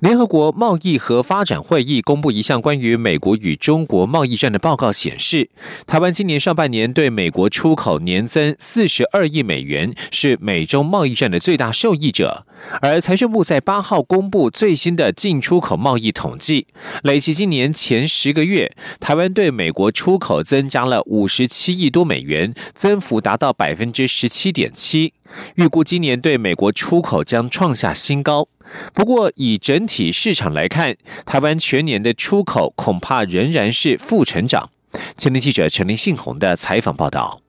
联合国贸易和发展会议公布一项关于美国与中国贸易战的报告，显示，台湾今年上半年对美国出口年增四十二亿美元，是美中贸易战的最大受益者。而财政部在八号公布最新的进出口贸易统计，累计今年前十个月，台湾对美国出口增加了五十七亿多美元，增幅达到百分之十七点七。预估今年对美国出口将创下新高。不过，以整体市场来看，台湾全年的出口恐怕仍然是负成长。前天记者陈林信宏的采访报道。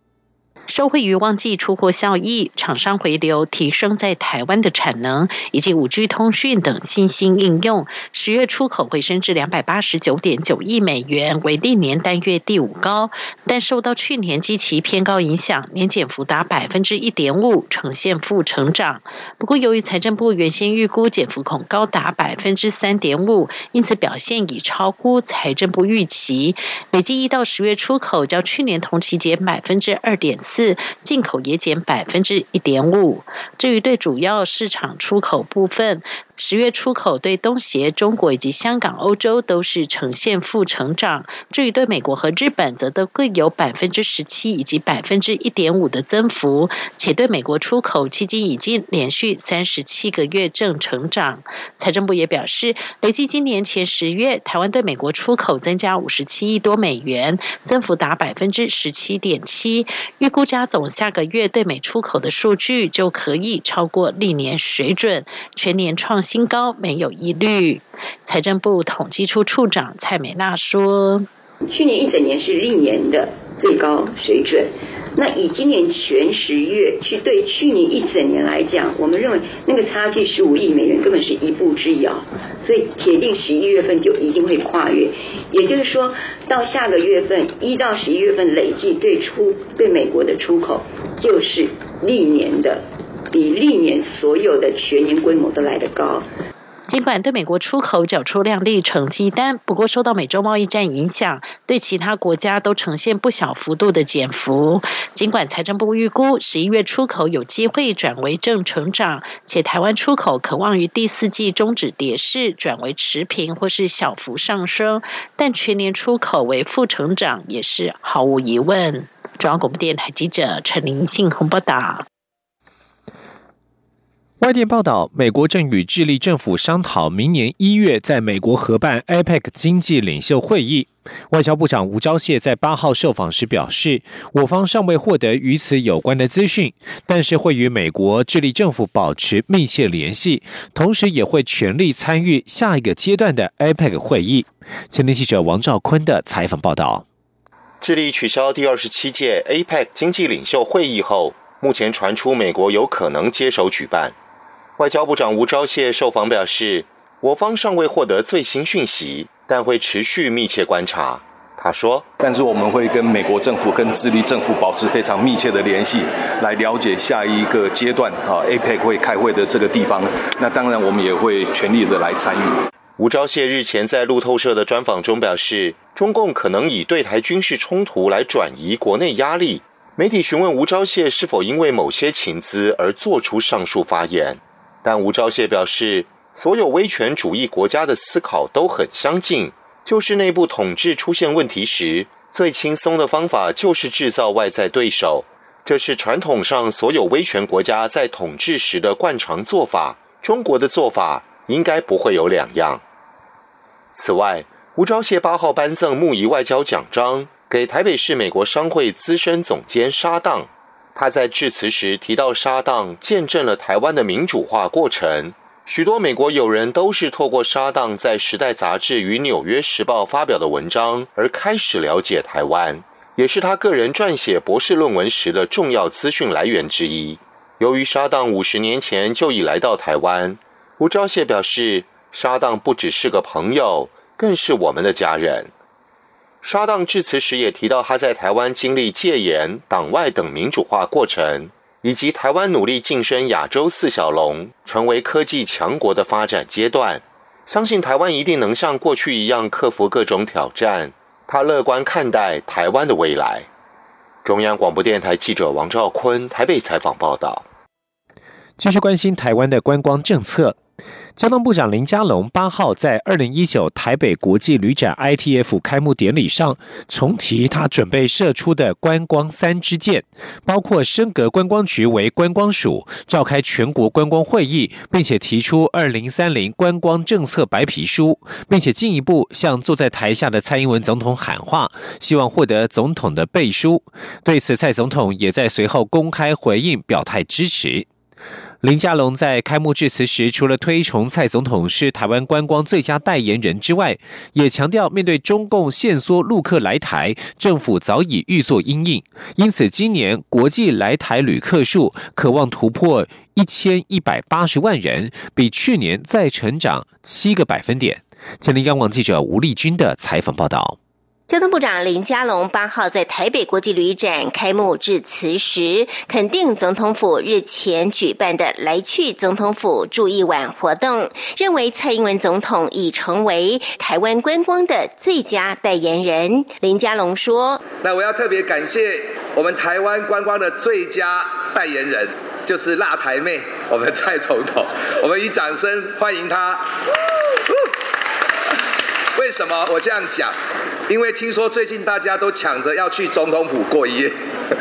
受惠于旺季出货效益、厂商回流、提升在台湾的产能以及五 G 通讯等新兴应用，十月出口回升至两百八十九点九亿美元，为历年单月第五高。但受到去年基期偏高影响，年减幅达百分之一点五，呈现负成长。不过，由于财政部原先预估减幅恐高达百分之三点五，因此表现已超乎财政部预期。累计一到十月出口较去年同期减百分之二点四。四进口也减百分之一点五。至于对主要市场出口部分。十月出口对东协、中国以及香港、欧洲都是呈现负成长。至于对美国和日本，则都各有百分之十七以及百分之一点五的增幅。且对美国出口，迄今已经连续三十七个月正成长。财政部也表示，累计今年前十月，台湾对美国出口增加五十七亿多美元，增幅达百分之十七点七。预估加总下个月对美出口的数据，就可以超过历年水准，全年创。新新高没有疑虑。财政部统计处处长蔡美娜说：“去年一整年是历年的最高水准。那以今年全十月去对去年一整年来讲，我们认为那个差距十五亿美元根本是一步之遥。所以铁定十一月份就一定会跨越。也就是说到下个月份一到十一月份累计对出对美国的出口就是历年的。”比历年所有的全年规模都来得高。尽管对美国出口缴出亮丽成绩单，不过受到美洲贸易战影响，对其他国家都呈现不小幅度的减幅。尽管财政部预估十一月出口有机会转为正成长，且台湾出口可望于第四季终止跌势，转为持平或是小幅上升，但全年出口为负成长也是毫无疑问。中央广播电台记者陈林信鸿报道。外电报道，美国正与智利政府商讨明年一月在美国合办 APEC 经济领袖会议。外交部长吴钊燮在八号受访时表示，我方尚未获得与此有关的资讯，但是会与美国智利政府保持密切联系，同时也会全力参与下一个阶段的 APEC 会议。前天记者王兆坤的采访报道：智利取消第二十七届 APEC 经济领袖会议后，目前传出美国有可能接手举办。外交部长吴钊燮受访表示，我方尚未获得最新讯息，但会持续密切观察。他说：“但是我们会跟美国政府、跟智利政府保持非常密切的联系，来了解下一个阶段啊，APEC 会开会的这个地方。那当然，我们也会全力的来参与。”吴钊燮日前在路透社的专访中表示，中共可能以对台军事冲突来转移国内压力。媒体询问吴钊燮是否因为某些情资而做出上述发言。但吴钊燮表示，所有威权主义国家的思考都很相近，就是内部统治出现问题时，最轻松的方法就是制造外在对手，这是传统上所有威权国家在统治时的惯常做法。中国的做法应该不会有两样。此外，吴钊燮八号颁赠木仪外交奖章给台北市美国商会资深总监沙当。他在致辞时提到，沙当见证了台湾的民主化过程。许多美国友人都是透过沙当在《时代》杂志与《纽约时报》发表的文章而开始了解台湾，也是他个人撰写博士论文时的重要资讯来源之一。由于沙当五十年前就已来到台湾，吴钊燮表示，沙当不只是个朋友，更是我们的家人。沙当致辞时也提到，他在台湾经历戒严、党外等民主化过程，以及台湾努力晋升亚洲四小龙，成为科技强国的发展阶段。相信台湾一定能像过去一样克服各种挑战。他乐观看待台湾的未来。中央广播电台记者王兆坤台北采访报道。继续关心台湾的观光政策。交通部长林佳龙八号在二零一九台北国际旅展 ITF 开幕典礼上重提他准备射出的观光三支箭，包括升格观光局为观光署，召开全国观光会议，并且提出二零三零观光政策白皮书，并且进一步向坐在台下的蔡英文总统喊话，希望获得总统的背书。对此，蔡总统也在随后公开回应，表态支持。林佳龙在开幕致辞时，除了推崇蔡总统是台湾观光最佳代言人之外，也强调面对中共限缩陆客来台，政府早已预作应应。因此，今年国际来台旅客数渴望突破一千一百八十万人，比去年再成长七个百分点。前天央广记者吴丽君的采访报道。交通部长林佳龙八号在台北国际旅展开幕致辞时，肯定总统府日前举办的“来去总统府住一晚”活动，认为蔡英文总统已成为台湾观光的最佳代言人。林佳龙说：“那我要特别感谢我们台湾观光的最佳代言人，就是辣台妹，我们蔡总统，我们以掌声欢迎他。”为什么我这样讲？因为听说最近大家都抢着要去总统府过夜，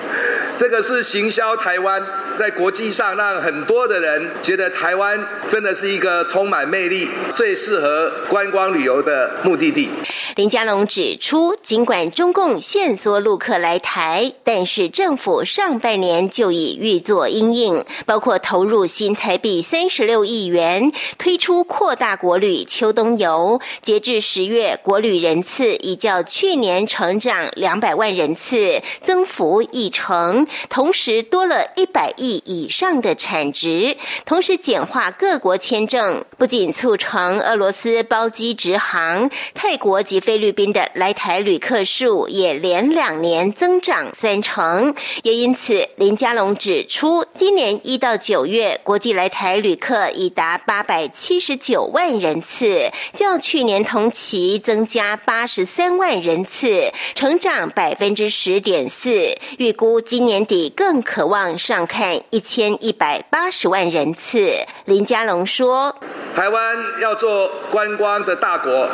这个是行销台湾。在国际上，让很多的人觉得台湾真的是一个充满魅力、最适合观光旅游的目的地。林佳龙指出，尽管中共限缩陆客来台，但是政府上半年就已预作应应，包括投入新台币三十六亿元，推出扩大国旅秋冬游。截至十月，国旅人次已较去年成长两百万人次，增幅一成，同时多了一百。亿以上的产值，同时简化各国签证，不仅促成俄罗斯包机直航，泰国及菲律宾的来台旅客数也连两年增长三成。也因此，林佳龙指出，今年一到九月，国际来台旅客已达八百七十九万人次，较去年同期增加八十三万人次，成长百分之十点四。预估今年底更渴望上看。一千一百八十万人次，林佳龙说：“台湾要做观光的大国，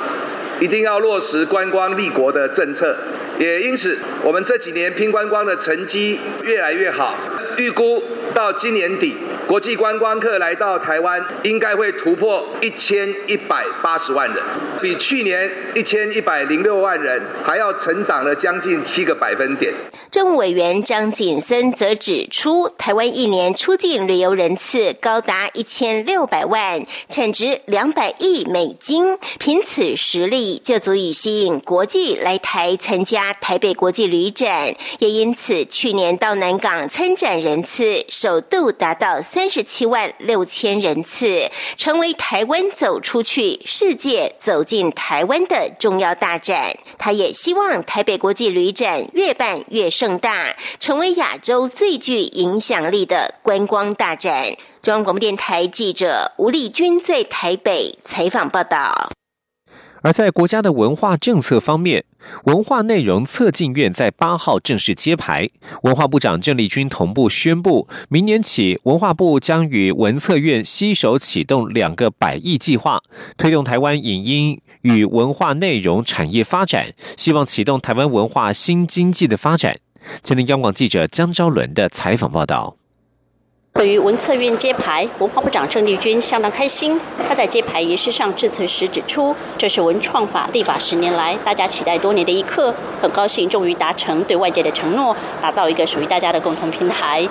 一定要落实观光立国的政策。也因此，我们这几年拼观光的成绩越来越好。预估到今年底。”国际观光客来到台湾，应该会突破一千一百八十万人，比去年一千一百零六万人还要成长了将近七个百分点。政务委员张景森则指出，台湾一年出境旅游人次高达一千六百万，产值两百亿美金，凭此实力就足以吸引国际来台参加台北国际旅展，也因此去年到南港参展人次首度达到。三十七万六千人次，成为台湾走出去、世界走进台湾的重要大展。他也希望台北国际旅展越办越盛大，成为亚洲最具影响力的观光大展。中央广播电台记者吴丽君在台北采访报道。而在国家的文化政策方面，文化内容策进院在八号正式揭牌。文化部长郑丽君同步宣布，明年起，文化部将与文策院携手启动两个百亿计划，推动台湾影音与文化内容产业发展，希望启动台湾文化新经济的发展。前天央广记者江昭伦的采访报道。对于文策院揭牌，文化部长郑丽君相当开心。他在揭牌仪式上致辞时指出，这是文创法立法十年来大家期待多年的一刻，很高兴终于达成对外界的承诺，打造一个属于大家的共同平台。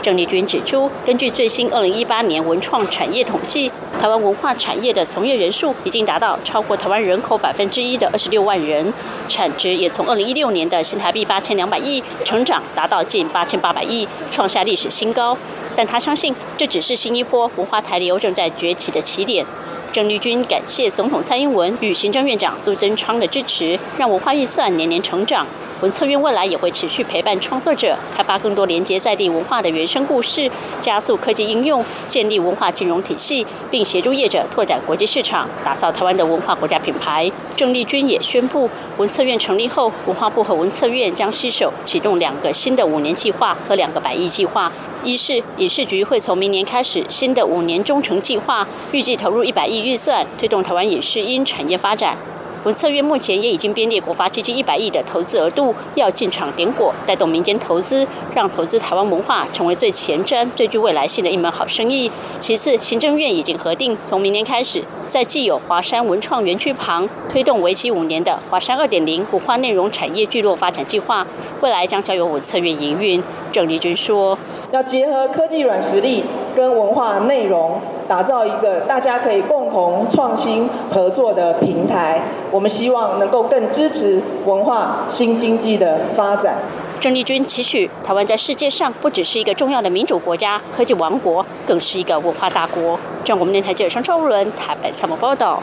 郑丽君指出，根据最新二零一八年文创产业统计，台湾文化产业的从业人数已经达到超过台湾人口百分之一的二十六万人，产值也从二零一六年的新台币八千两百亿成长达到近八千八百亿，创下历史新高。但他相信，这只是新一波文化台流正在崛起的起点。郑丽君感谢总统蔡英文与行政院长杜贞昌的支持，让文化预算年年成长。文策院未来也会持续陪伴创作者，开发更多连接在地文化的原生故事，加速科技应用，建立文化金融体系，并协助业者拓展国际市场，打造台湾的文化国家品牌。郑丽君也宣布，文策院成立后，文化部和文策院将携手启动两个新的五年计划和两个百亿计划。一是影视局会从明年开始新的五年中程计划，预计投入一百亿预算，推动台湾影视音产业发展。文策院目前也已经编列国发接近一百亿的投资额度，要进场点果，带动民间投资，让投资台湾文化成为最前瞻、最具未来性的一门好生意。其次，行政院已经核定，从明年开始，在既有华山文创园区旁推动为期五年的华山二点零古画内容产业聚落发展计划，未来将交由文策院营运。郑丽君说：“要结合科技软实力跟文化内容。”打造一个大家可以共同创新合作的平台，我们希望能够更支持文化新经济的发展。郑丽君期许台湾在世界上不只是一个重要的民主国家、科技王国，更是一个文化大国。中国电台记者张超伦台北采访报道。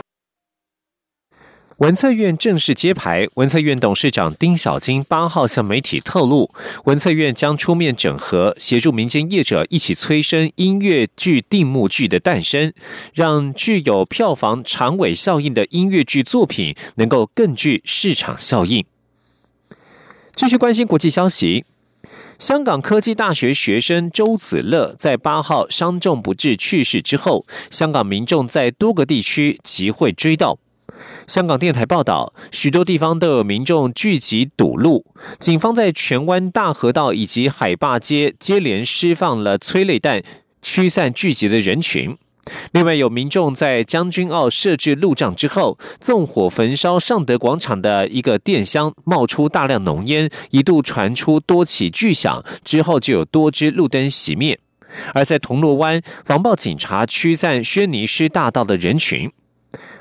文策院正式揭牌，文策院董事长丁小金八号向媒体透露，文策院将出面整合，协助民间业者一起催生音乐剧定目剧的诞生，让具有票房长尾效应的音乐剧作品能够更具市场效应。继续关心国际消息，香港科技大学学生周子乐在八号伤重不治去世之后，香港民众在多个地区集会追悼。香港电台报道，许多地方都有民众聚集堵路，警方在荃湾大河道以及海坝街接连释放了催泪弹，驱散聚集的人群。另外，有民众在将军澳设置路障之后，纵火焚烧尚德广场的一个电箱，冒出大量浓烟，一度传出多起巨响，之后就有多支路灯熄灭。而在铜锣湾，防暴警察驱散轩尼诗大道的人群。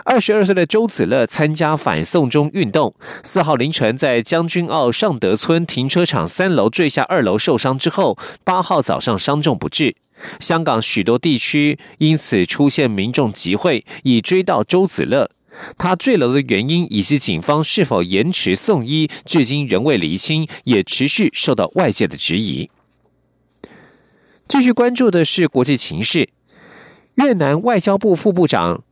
二十二岁的周子乐参加反送中运动，四号凌晨在将军澳尚德村停车场三楼坠下二楼受伤之后，八号早上伤重不治。香港许多地区因此出现民众集会，以追悼周子乐。他坠楼的原因以及警方是否延迟送医，至今仍未厘清，也持续受到外界的质疑。继续关注的是国际情势，越南外交部副部长。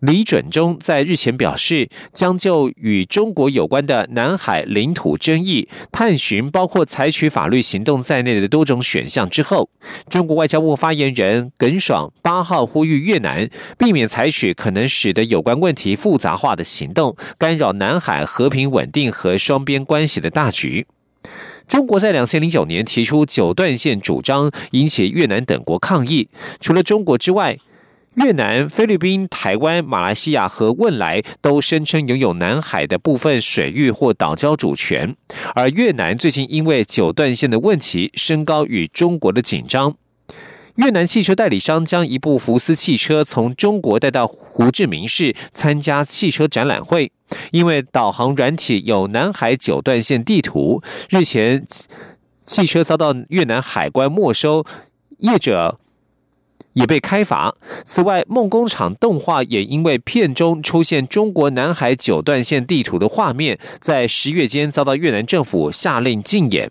李准中在日前表示，将就与中国有关的南海领土争议探寻包括采取法律行动在内的多种选项之后，中国外交部发言人耿爽八号呼吁越南避免采取可能使得有关问题复杂化的行动，干扰南海和平稳定和双边关系的大局。中国在两千零九年提出九段线主张，引起越南等国抗议。除了中国之外，越南、菲律宾、台湾、马来西亚和汶莱都声称拥有南海的部分水域或岛礁主权，而越南最近因为九段线的问题升高与中国的紧张。越南汽车代理商将一部福斯汽车从中国带到胡志明市参加汽车展览会，因为导航软体有南海九段线地图，日前汽车遭到越南海关没收，业者。也被开罚。此外，梦工厂动画也因为片中出现中国南海九段线地图的画面，在十月间遭到越南政府下令禁演。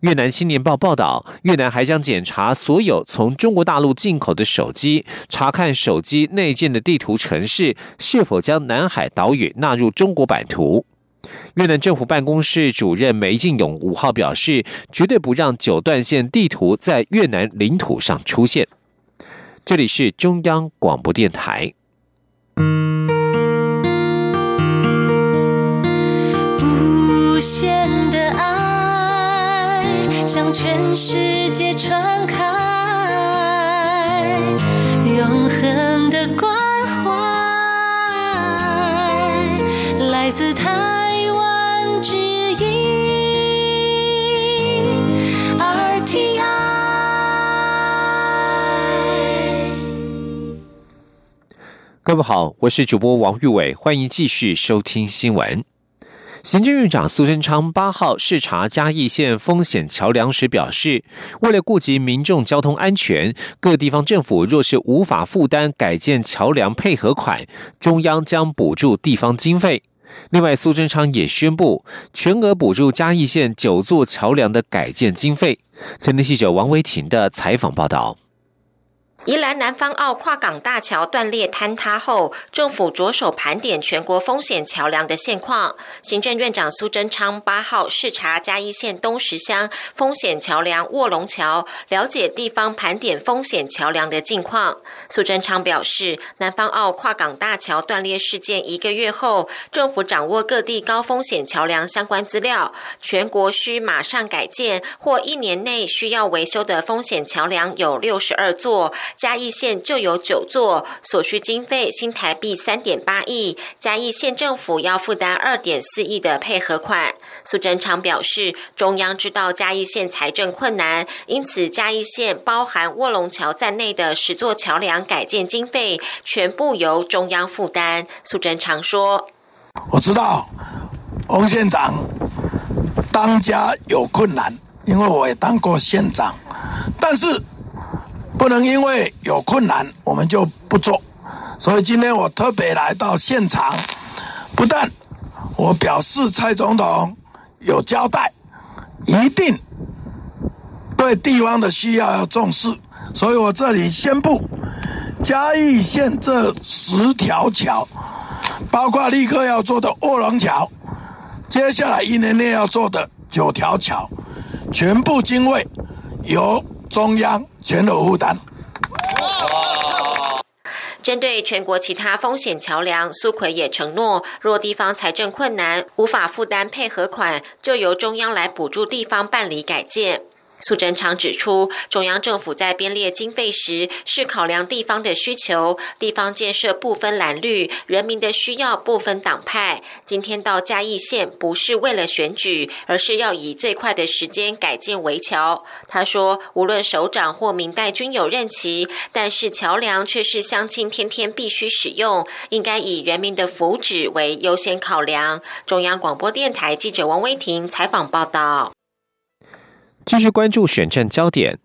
越南青年报报道，越南还将检查所有从中国大陆进口的手机，查看手机内建的地图城市是否将南海岛屿纳入中国版图。越南政府办公室主任梅进勇五号表示，绝对不让九段线地图在越南领土上出现。这里是中央广播电台。无限的爱向全世界传开，永恒的关怀来自他。各位好，我是主播王玉伟，欢迎继续收听新闻。行政院长苏贞昌八号视察嘉义县风险桥梁时表示，为了顾及民众交通安全，各地方政府若是无法负担改建桥梁配合款，中央将补助地方经费。另外，苏贞昌也宣布全额补助嘉义县九座桥梁的改建经费。前天记者王维婷的采访报道。宜兰南方澳跨港大桥断裂坍塌后，政府着手盘点全国风险桥梁的现况。行政院长苏贞昌八号视察嘉义县东石乡风险桥梁卧龙桥，了解地方盘点风险桥梁的近况。苏贞昌表示，南方澳跨港大桥断裂事件一个月后，政府掌握各地高风险桥梁相关资料，全国需马上改建或一年内需要维修的风险桥梁有六十二座。嘉义县就有九座，所需经费新台币三点八亿，嘉义县政府要负担二点四亿的配合款。苏贞昌表示，中央知道嘉义县财政困难，因此嘉义县包含卧龙桥在内的十座桥梁改建经费全部由中央负担。苏贞昌说：“我知道翁县长当家有困难，因为我也当过县长，但是。”不能因为有困难我们就不做，所以今天我特别来到现场，不但我表示蔡总统有交代，一定对地方的需要要重视，所以我这里宣布，嘉义县这十条桥，包括立刻要做的卧龙桥，接下来一年内要做的九条桥，全部经费由。中央全额负担。针对全国其他风险桥梁，苏奎也承诺，若地方财政困难，无法负担配合款，就由中央来补助地方办理改建。苏贞昌指出，中央政府在编列经费时，是考量地方的需求，地方建设不分蓝绿，人民的需要不分党派。今天到嘉义县，不是为了选举，而是要以最快的时间改建围桥。他说，无论首长或明代均有任期，但是桥梁却是乡亲天天必须使用，应该以人民的福祉为优先考量。中央广播电台记者王威婷采访报道。继续关注选战焦点，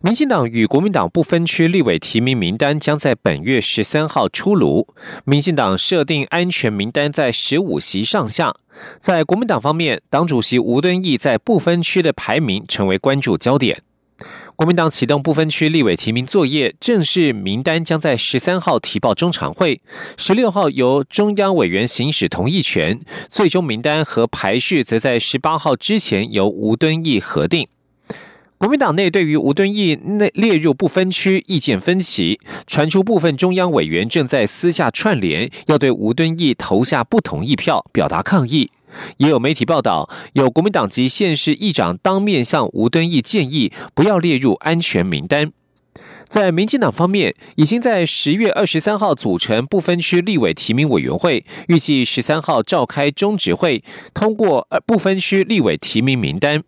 民进党与国民党不分区立委提名名单将在本月十三号出炉。民进党设定安全名单在十五席上下。在国民党方面，党主席吴敦义在不分区的排名成为关注焦点。国民党启动不分区立委提名作业，正式名单将在十三号提报中常会，十六号由中央委员行使同意权，最终名单和排序则在十八号之前由吴敦义核定。国民党内对于吴敦义内列入不分区意见分歧，传出部分中央委员正在私下串联，要对吴敦义投下不同意票，表达抗议。也有媒体报道，有国民党籍县市议长当面向吴敦义建议不要列入安全名单。在民进党方面，已经在十月二十三号组成不分区立委提名委员会，预计十三号召开中执会，通过呃不分区立委提名名单。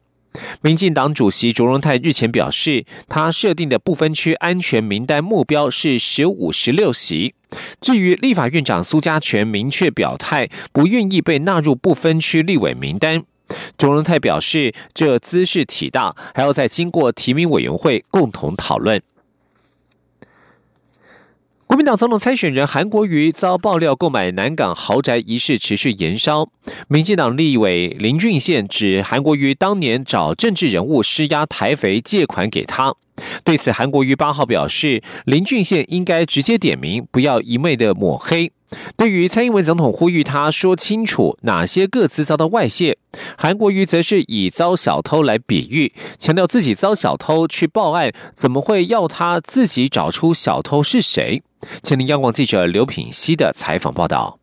民进党主席卓荣泰日前表示，他设定的不分区安全名单目标是十五十六席。至于立法院长苏家全明确表态，不愿意被纳入不分区立委名单。卓荣泰表示，这姿势体大，还要再经过提名委员会共同讨论。国民党总统参选人韩国瑜遭爆料购买南港豪宅一事持续延烧，民进党立委林俊宪指韩国瑜当年找政治人物施压台肥借款给他。对此，韩国瑜八号表示，林俊宪应该直接点名，不要一昧的抹黑。对于蔡英文总统呼吁他说清楚哪些各自遭到外泄，韩国瑜则是以遭小偷来比喻，强调自己遭小偷去报案，怎么会要他自己找出小偷是谁？前林央广记者刘品熙的采访报道。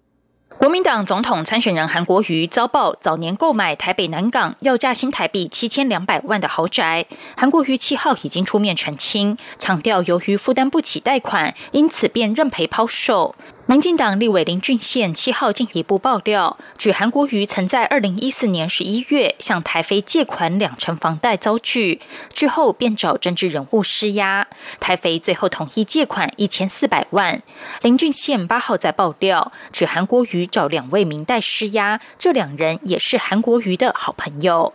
国民党总统参选人韩国瑜遭曝早年购买台北南港要价新台币七千两百万的豪宅，韩国瑜七号已经出面澄清，强调由于负担不起贷款，因此便认赔抛售。民进党立委林俊宪七号进一步爆料，指韩国瑜曾在二零一四年十一月向台飞借款两成房贷遭拒，之后便找政治人物施压，台飞最后同意借款一千四百万。林俊宪八号在爆料，指韩国瑜找两位明代施压，这两人也是韩国瑜的好朋友。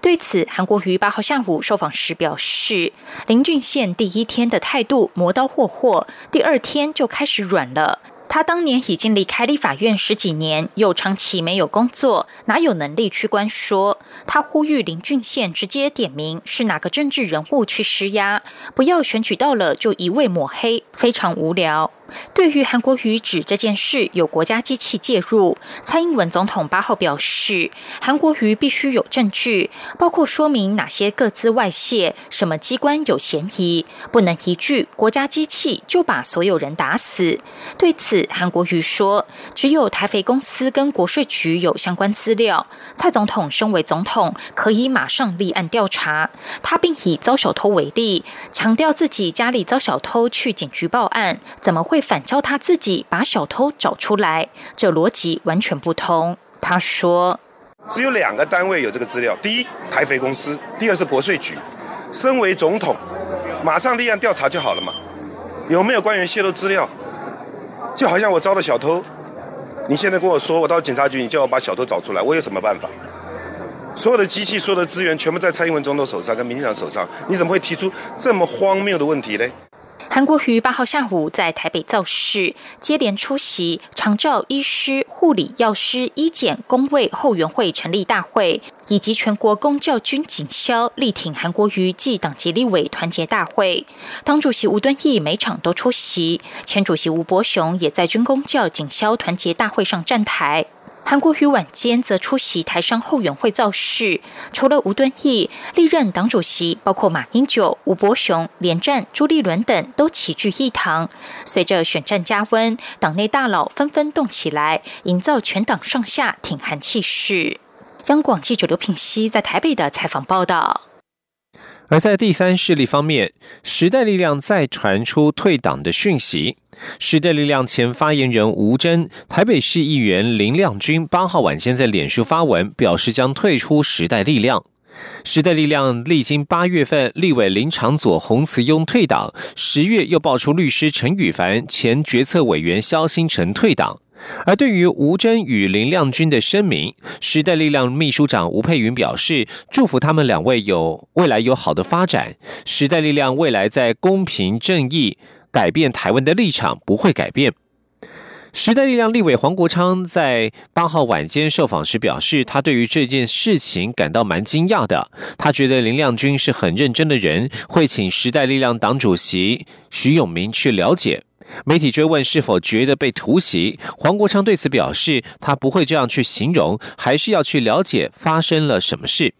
对此，韩国瑜八号下午受访时表示，林俊宪第一天的态度磨刀霍霍，第二天就开始软了。他当年已经离开立法院十几年，又长期没有工作，哪有能力去关说？他呼吁林俊宪直接点名是哪个政治人物去施压，不要选举到了就一味抹黑，非常无聊。对于韩国瑜指这件事有国家机器介入，蔡英文总统八号表示，韩国瑜必须有证据，包括说明哪些各自外泄，什么机关有嫌疑，不能一句国家机器就把所有人打死。对此，韩国瑜说，只有台肥公司跟国税局有相关资料，蔡总统身为总统，可以马上立案调查。他并以遭小偷为例，强调自己家里遭小偷去警局报案，怎么会？反教他自己把小偷找出来，这逻辑完全不通。他说：“只有两个单位有这个资料，第一台肥公司，第二是国税局。身为总统，马上立案调查就好了嘛。有没有官员泄露资料？就好像我招了小偷，你现在跟我说我到警察局，你叫我把小偷找出来，我有什么办法？所有的机器、所有的资源全部在蔡英文总统手上跟民进党手上，你怎么会提出这么荒谬的问题呢？”韩国瑜八号下午在台北造势，接连出席长照医师、护理药师、医检工卫后援会成立大会，以及全国公教军警消力挺韩国瑜暨党籍立委团结大会。党主席吴敦义每场都出席，前主席吴伯雄也在军公教警消团结大会上站台。韩国瑜晚间则出席台商后援会造势，除了吴敦义，历任党主席包括马英九、吴伯雄、连战、朱立伦等都齐聚一堂。随着选战加温，党内大佬纷纷动起来，营造全党上下挺韩气势。央广记者刘品熙在台北的采访报道。而在第三势力方面，时代力量再传出退党的讯息。时代力量前发言人吴征、台北市议员林亮君八号晚间在脸书发文，表示将退出时代力量。时代力量历经八月份立委林长佐、洪慈庸退党，十月又爆出律师陈宇凡、前决策委员肖新成退党。而对于吴征与林亮君的声明，时代力量秘书长吴佩云表示，祝福他们两位有未来有好的发展。时代力量未来在公平正义、改变台湾的立场不会改变。时代力量立委黄国昌在八号晚间受访时表示，他对于这件事情感到蛮惊讶的。他觉得林亮君是很认真的人，会请时代力量党主席徐永明去了解。媒体追问是否觉得被突袭，黄国昌对此表示，他不会这样去形容，还是要去了解发生了什么事。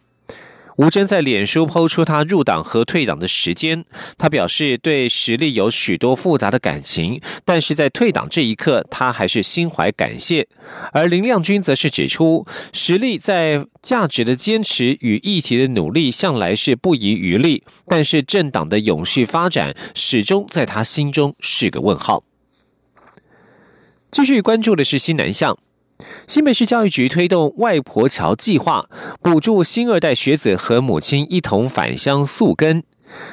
吴征在脸书抛出他入党和退党的时间，他表示对实力有许多复杂的感情，但是在退党这一刻，他还是心怀感谢。而林亮君则是指出，实力在价值的坚持与议题的努力向来是不遗余力，但是政党的永续发展始终在他心中是个问号。继续关注的是西南向。新北市教育局推动外婆桥计划，补助新二代学子和母亲一同返乡宿根。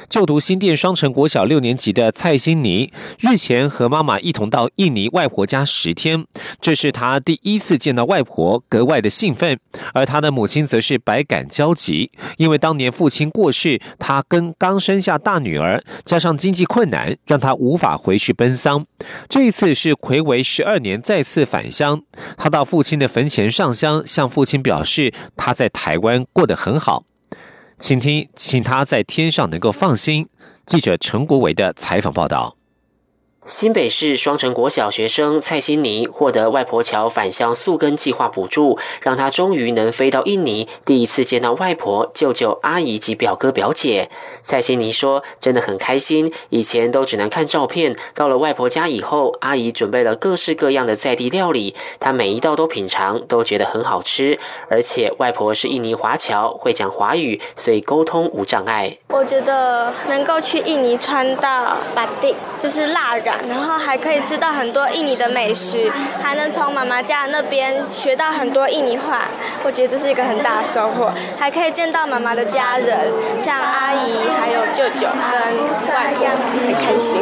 就读新店双城国小六年级的蔡欣妮，日前和妈妈一同到印尼外婆家十天，这是她第一次见到外婆，格外的兴奋。而她的母亲则是百感交集，因为当年父亲过世，她跟刚生下大女儿，加上经济困难，让她无法回去奔丧。这一次是魁违十二年再次返乡，她到父亲的坟前上香，向父亲表示她在台湾过得很好。请听，请他在天上能够放心。记者陈国伟的采访报道。新北市双城国小学生蔡欣妮获得外婆桥返乡宿根计划补助，让她终于能飞到印尼，第一次见到外婆、舅舅、阿姨及表哥表姐。蔡欣妮说：“真的很开心，以前都只能看照片，到了外婆家以后，阿姨准备了各式各样的在地料理，她每一道都品尝，都觉得很好吃。而且外婆是印尼华侨，会讲华语，所以沟通无障碍。我觉得能够去印尼穿到巴蒂，就是蜡染。”然后还可以吃到很多印尼的美食，还能从妈妈家那边学到很多印尼话，我觉得这是一个很大的收获。还可以见到妈妈的家人，像阿姨、还有舅舅跟外婆，很开心。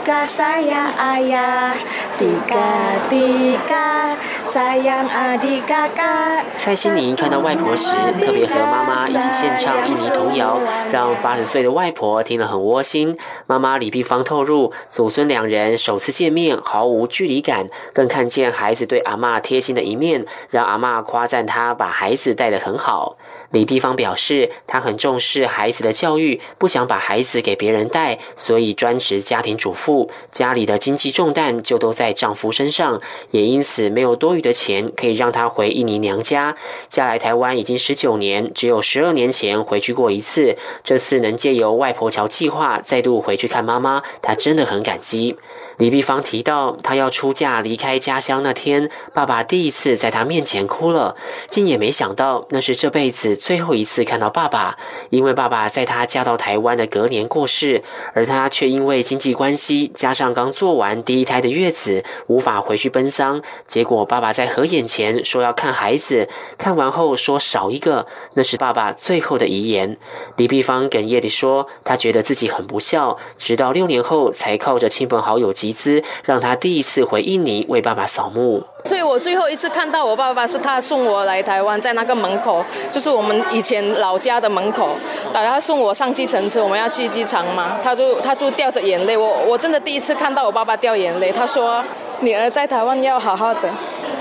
Juga saya ayah tiga tiga sayang adik kakak。蔡心宁看到外婆时，特别和妈妈一起献唱印尼童谣，让八十岁的外婆听了很窝心。妈妈李碧芳透露，祖孙两人首次见面毫无距离感，更看见孩子对阿妈贴心的一面，让阿妈夸赞他把孩子带得很好。李碧芳表示，她很重视孩子的教育，不想把孩子给别人带，所以专职家庭。主妇家里的经济重担就都在丈夫身上，也因此没有多余的钱可以让她回印尼娘家。嫁来台湾已经十九年，只有十二年前回去过一次。这次能借由外婆桥计划再度回去看妈妈，她真的很感激。李碧芳提到，她要出嫁离开家乡那天，爸爸第一次在她面前哭了，竟也没想到那是这辈子最后一次看到爸爸，因为爸爸在她嫁到台湾的隔年过世，而她却因为经济关。系加上刚做完第一胎的月子，无法回去奔丧。结果爸爸在合眼前说要看孩子，看完后说少一个，那是爸爸最后的遗言。李碧芳哽咽地说，她觉得自己很不孝，直到六年后才靠着亲朋好友集资，让她第一次回印尼为爸爸扫墓。所以我最后一次看到我爸爸是他送我来台湾，在那个门口，就是我们以前老家的门口，打他送我上计程车，我们要去机场嘛，他就他就掉着眼泪，我我真的第一次看到我爸爸掉眼泪，他说女儿在台湾要好好的。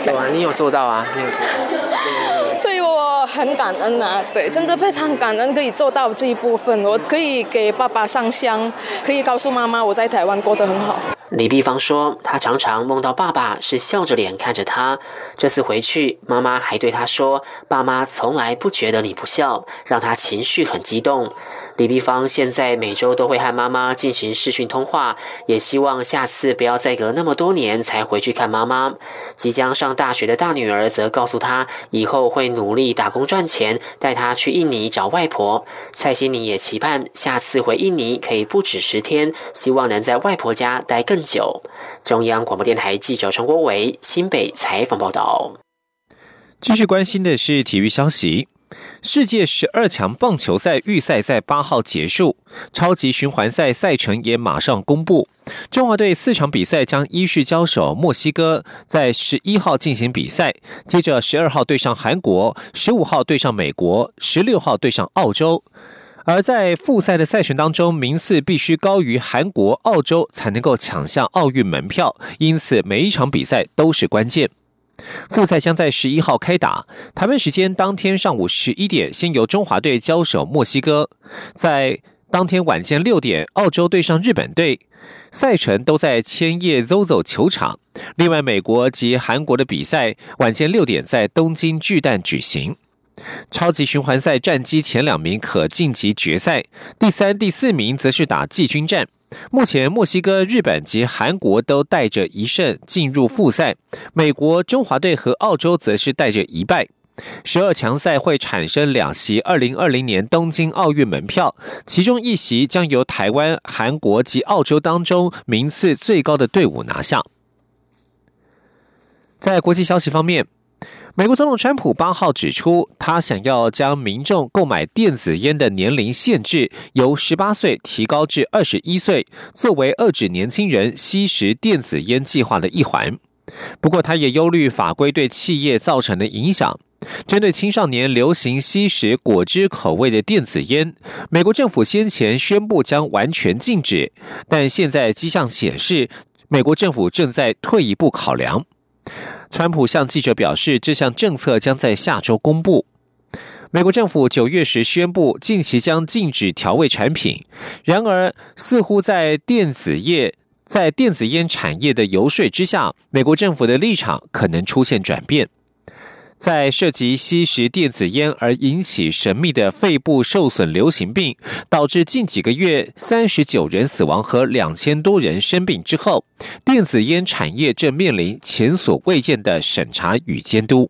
有啊，你有做到啊，你有做到。所以我很感恩啊，对，真的非常感恩可以做到这一部分，我可以给爸爸上香，可以告诉妈妈我在台湾过得很好。李碧芳说：“她常常梦到爸爸是笑着脸看着她。这次回去，妈妈还对她说：‘爸妈从来不觉得你不笑’，让她情绪很激动。”李碧芳现在每周都会和妈妈进行视讯通话，也希望下次不要再隔那么多年才回去看妈妈。即将上大学的大女儿则告诉她，以后会努力打工赚钱，带她去印尼找外婆。蔡心妮也期盼下次回印尼可以不止十天，希望能在外婆家待更久。中央广播电台记者陈国伟新北采访报道。继续关心的是体育消息。世界十二强棒球赛预赛在八号结束，超级循环赛赛程也马上公布。中华队四场比赛将依序交手墨西哥，在十一号进行比赛，接着十二号对上韩国，十五号对上美国，十六号对上澳洲。而在复赛的赛程当中，名次必须高于韩国、澳洲才能够抢下奥运门票，因此每一场比赛都是关键。复赛将在十一号开打，台湾时间当天上午十一点，先由中华队交手墨西哥，在当天晚间六点，澳洲对上日本队，赛程都在千叶 ZOZO 球场。另外，美国及韩国的比赛晚间六点在东京巨蛋举行。超级循环赛战绩前两名可晋级决赛，第三、第四名则是打季军战。目前，墨西哥、日本及韩国都带着一胜进入复赛，美国、中华队和澳洲则是带着一败。十二强赛会产生两席二零二零年东京奥运门票，其中一席将由台湾、韩国及澳洲当中名次最高的队伍拿下。在国际消息方面。美国总统川普八号指出，他想要将民众购买电子烟的年龄限制由十八岁提高至二十一岁，作为遏制年轻人吸食电子烟计划的一环。不过，他也忧虑法规对企业造成的影响。针对青少年流行吸食果汁口味的电子烟，美国政府先前宣布将完全禁止，但现在迹象显示，美国政府正在退一步考量。川普向记者表示，这项政策将在下周公布。美国政府九月时宣布，近期将禁止调味产品。然而，似乎在电子业、在电子烟产业的游说之下，美国政府的立场可能出现转变。在涉及吸食电子烟而引起神秘的肺部受损流行病，导致近几个月三十九人死亡和两千多人生病之后，电子烟产业正面临前所未见的审查与监督。